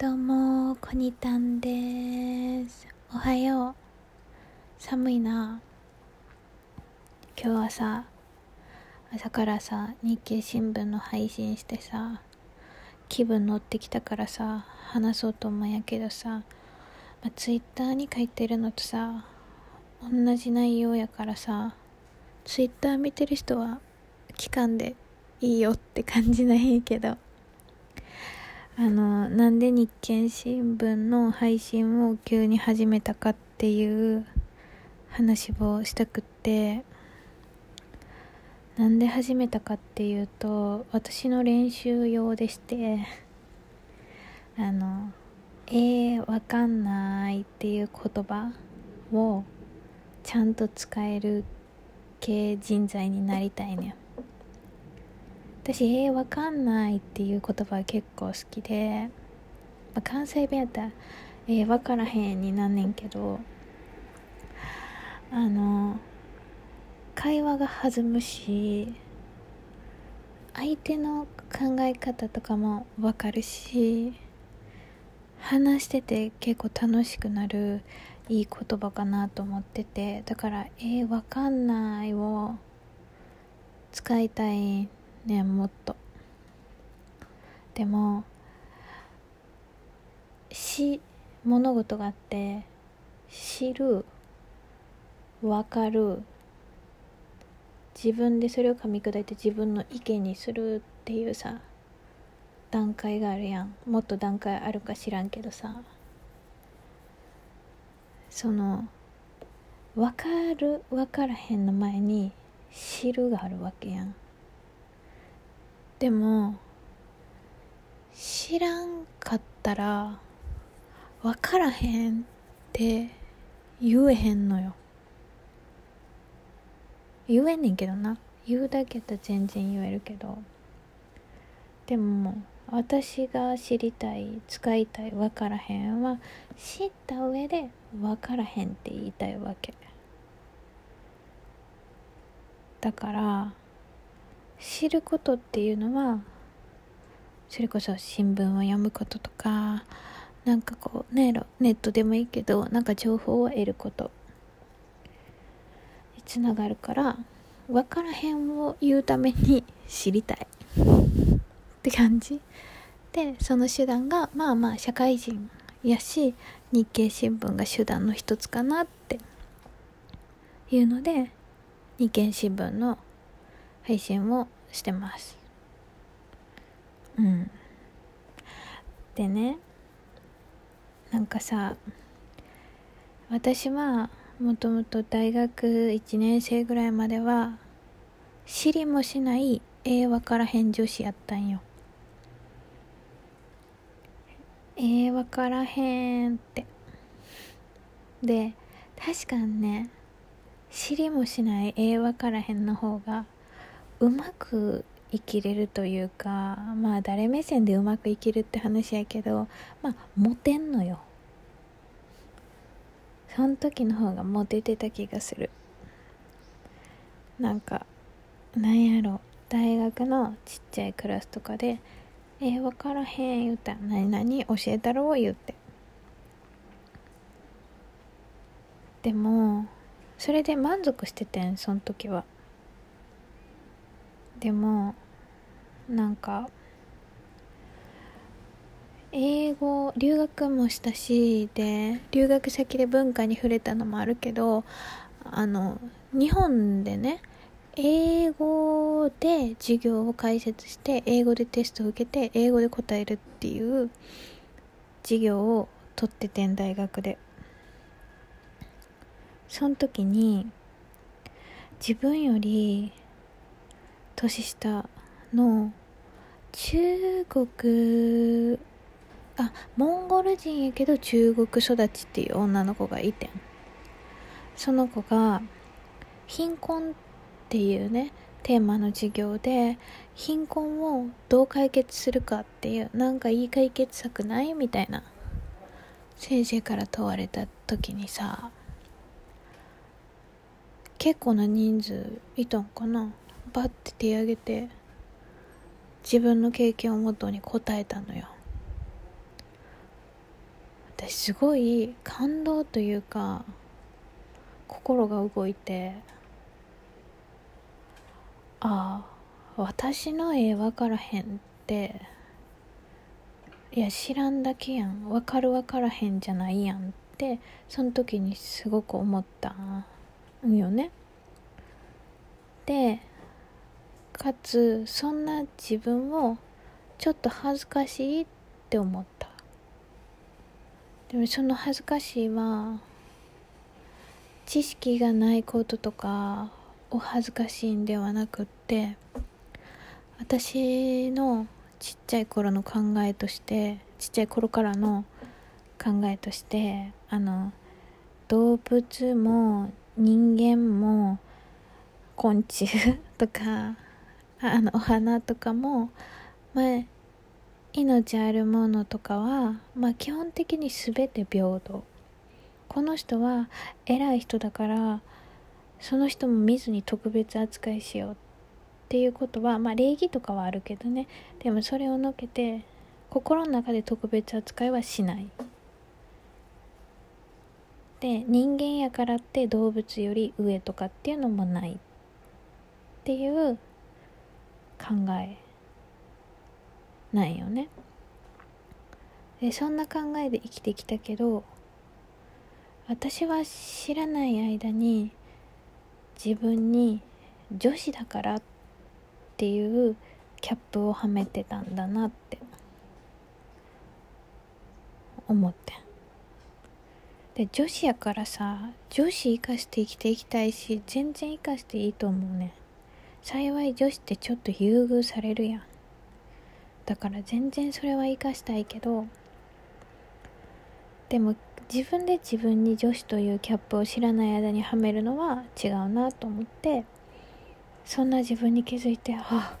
どうもコニタンです。おはよう。寒いな。今日はさ朝からさ日経新聞の配信してさ気分乗ってきたからさ話そうと思うんやけどさ、まあ、ツイッターに書いてるのとさ同じ内容やからさツイッター見てる人は期間でいいよって感じないんけど。あのなんで日経新聞の配信を急に始めたかっていう話をしたくってなんで始めたかっていうと私の練習用でしてあの「えー、わかんない」っていう言葉をちゃんと使える系人材になりたいね私「えー、わかんない」っていう言葉結構好きで、まあ、関西弁やったら「えー、わからへん」になんねんけどあの会話が弾むし相手の考え方とかもわかるし話してて結構楽しくなるいい言葉かなと思っててだから「えー、わかんない」を使いたいねもっと。でもし物事があって知る分かる自分でそれを噛み砕いて自分の意見にするっていうさ段階があるやん。もっと段階あるか知らんけどさ。その分かる分からへんの前に知るがあるわけやん。でも知らんかったら分からへんって言えへんのよ。言えんねんけどな。言うだけやったら全然言えるけど。でも私が知りたい使いたい分からへんは知った上で分からへんって言いたいわけ。だから知ることっていうのはそれこそ新聞を読むこととかなんかこうネットでもいいけどなんか情報を得ることにつながるから分からへんを言うために知りたいって感じ。でその手段がまあまあ社会人やし日経新聞が手段の一つかなっていうので日経新聞の配信をしてます。うん。でねなんかさ私はもともと大学1年生ぐらいまでは知りもしない英和から返女子やったんよ。えー、わからへんって。で確かにね知りもしないえー、わからへんの方がうまく生きれるというかまあ誰目線でうまく生きるって話やけどまあモテんのよ。その時の方がモテてた気がする。なんかなんやろ。大学のちっちゃいクラスとかで「えー、分からへん」言うた「何々教えたろう」言って。でもそれで満足しててんその時は。でもなんか英語留学もしたしで留学先で文化に触れたのもあるけどあの日本でね英語で授業を解説して英語でテストを受けて英語で答えるっていう授業を取っててん大学で。その時に自分より年下の中国あモンゴル人やけど中国育ちっていう女の子がいてん。その子が貧困っていうねテーマの授業で貧困をどう解決するかっていうなんかいい解決策ないみたいな先生から問われた時にさ結構な人数いたんかな。バッて手挙げて自分の経験をもとに答えたのよ私すごい感動というか心が動いてああ私の絵分からへんっていや知らんだけやん分かる分からへんじゃないやんってその時にすごく思ったんよね。でかつそんな自分をちょっと恥ずかしいって思った。でもその恥ずかしいは知識がないこととかお恥ずかしいんではなくって私のちっちゃい頃の考えとしてちっちゃい頃からの考えとしてあの動物も人間も昆虫とかあのお花とかも、まあ、命あるものとかは、まあ、基本的に全て平等。この人は偉い人だからその人も見ずに特別扱いしようっていうことはまあ礼儀とかはあるけどね。でもそれをのけて心の中で特別扱いはしない。で人間やからって動物より上とかっていうのもないっていう考えないよね。でそんな考えで生きてきたけど私は知らない間に自分に女子だからっていうキャップをはめてたんだなって思って。で女子やからさ女子生かして生きていきたいし全然生かしていいと思うね。幸い女子ってちょっと優遇されるやん。だから全然それは生かしたいけどでも自分で自分に女子というキャップを知らない間にはめるのは違うなと思ってそんな自分に気づいてはあ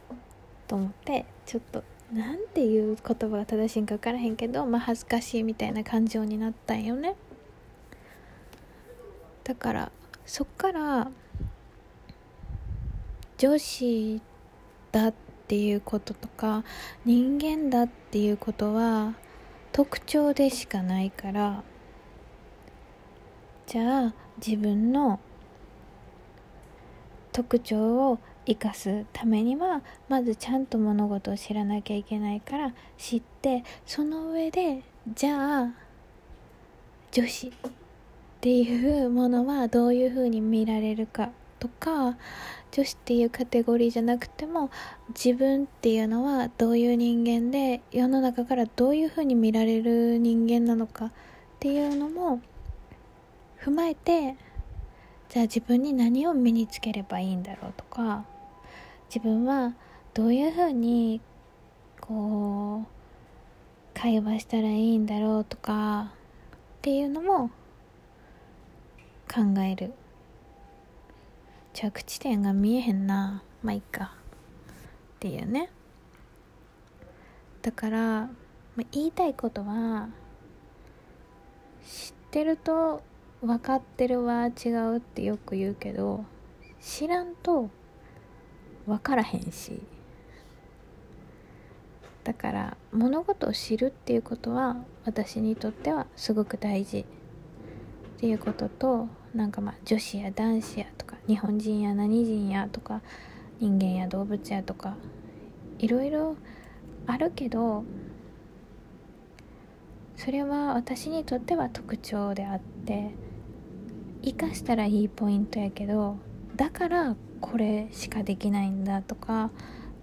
と思ってちょっとなんていう言葉が正しいんか分からへんけどまあ恥ずかしいみたいな感情になったんよね。だからそっから女子だっていうこととか人間だっていうことは特徴でしかないからじゃあ自分の特徴を生かすためにはまずちゃんと物事を知らなきゃいけないから知ってその上でじゃあ女子っていうものはどういうふうに見られるかとか女子っていうカテゴリーじゃなくても自分っていうのはどういう人間で世の中からどういうふうに見られる人間なのかっていうのも踏まえてじゃあ自分に何を身につければいいんだろうとか自分はどういうふうにこう会話したらいいんだろうとかっていうのも考える。着地点が見えへんな。まあいっか。っていうね。だから、まあ、言いたいことは知ってると分かってるは違うってよく言うけど知らんと分からへんし。だから物事を知るっていうことは私にとってはすごく大事。っていうこととなんかまあ女子や男子やとか日本人や何人やとか人間や動物やとかいろいろあるけどそれは私にとっては特徴であって生かしたらいいポイントやけどだからこれしかできないんだとか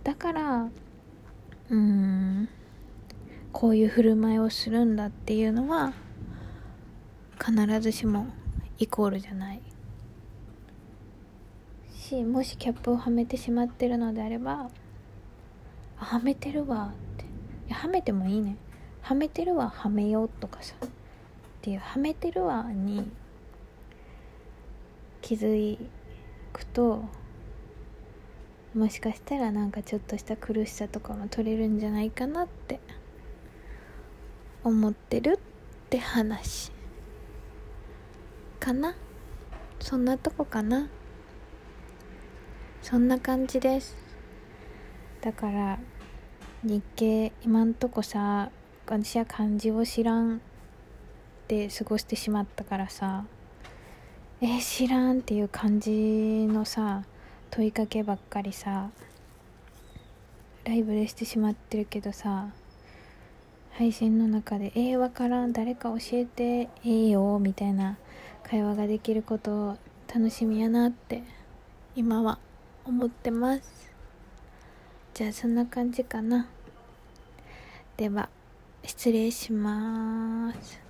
だからうんこういう振る舞いをするんだっていうのは必ずしもイコールじゃない。しもしキャップをはめてしまってるのであればはめてるわって。いやはめてもいいね。はめてるわはめようとかさ。っていうはめてるわに気づくともしかしたらなんかちょっとした苦しさとかも取れるんじゃないかなって思ってるって話。かな？そんなとこかな？そんな感じです。だから日経今んとこさ私は漢字を知らん。って過ごしてしまったからさ。え、知らんっていう感じのさ問いかけばっかりさライブでしてしまってるけどさ配信の中で「えー、わからん。誰か教えて。ええー、よ」みたいな会話ができることを楽しみやなって今は思ってます。じゃあそんな感じかな。では失礼します。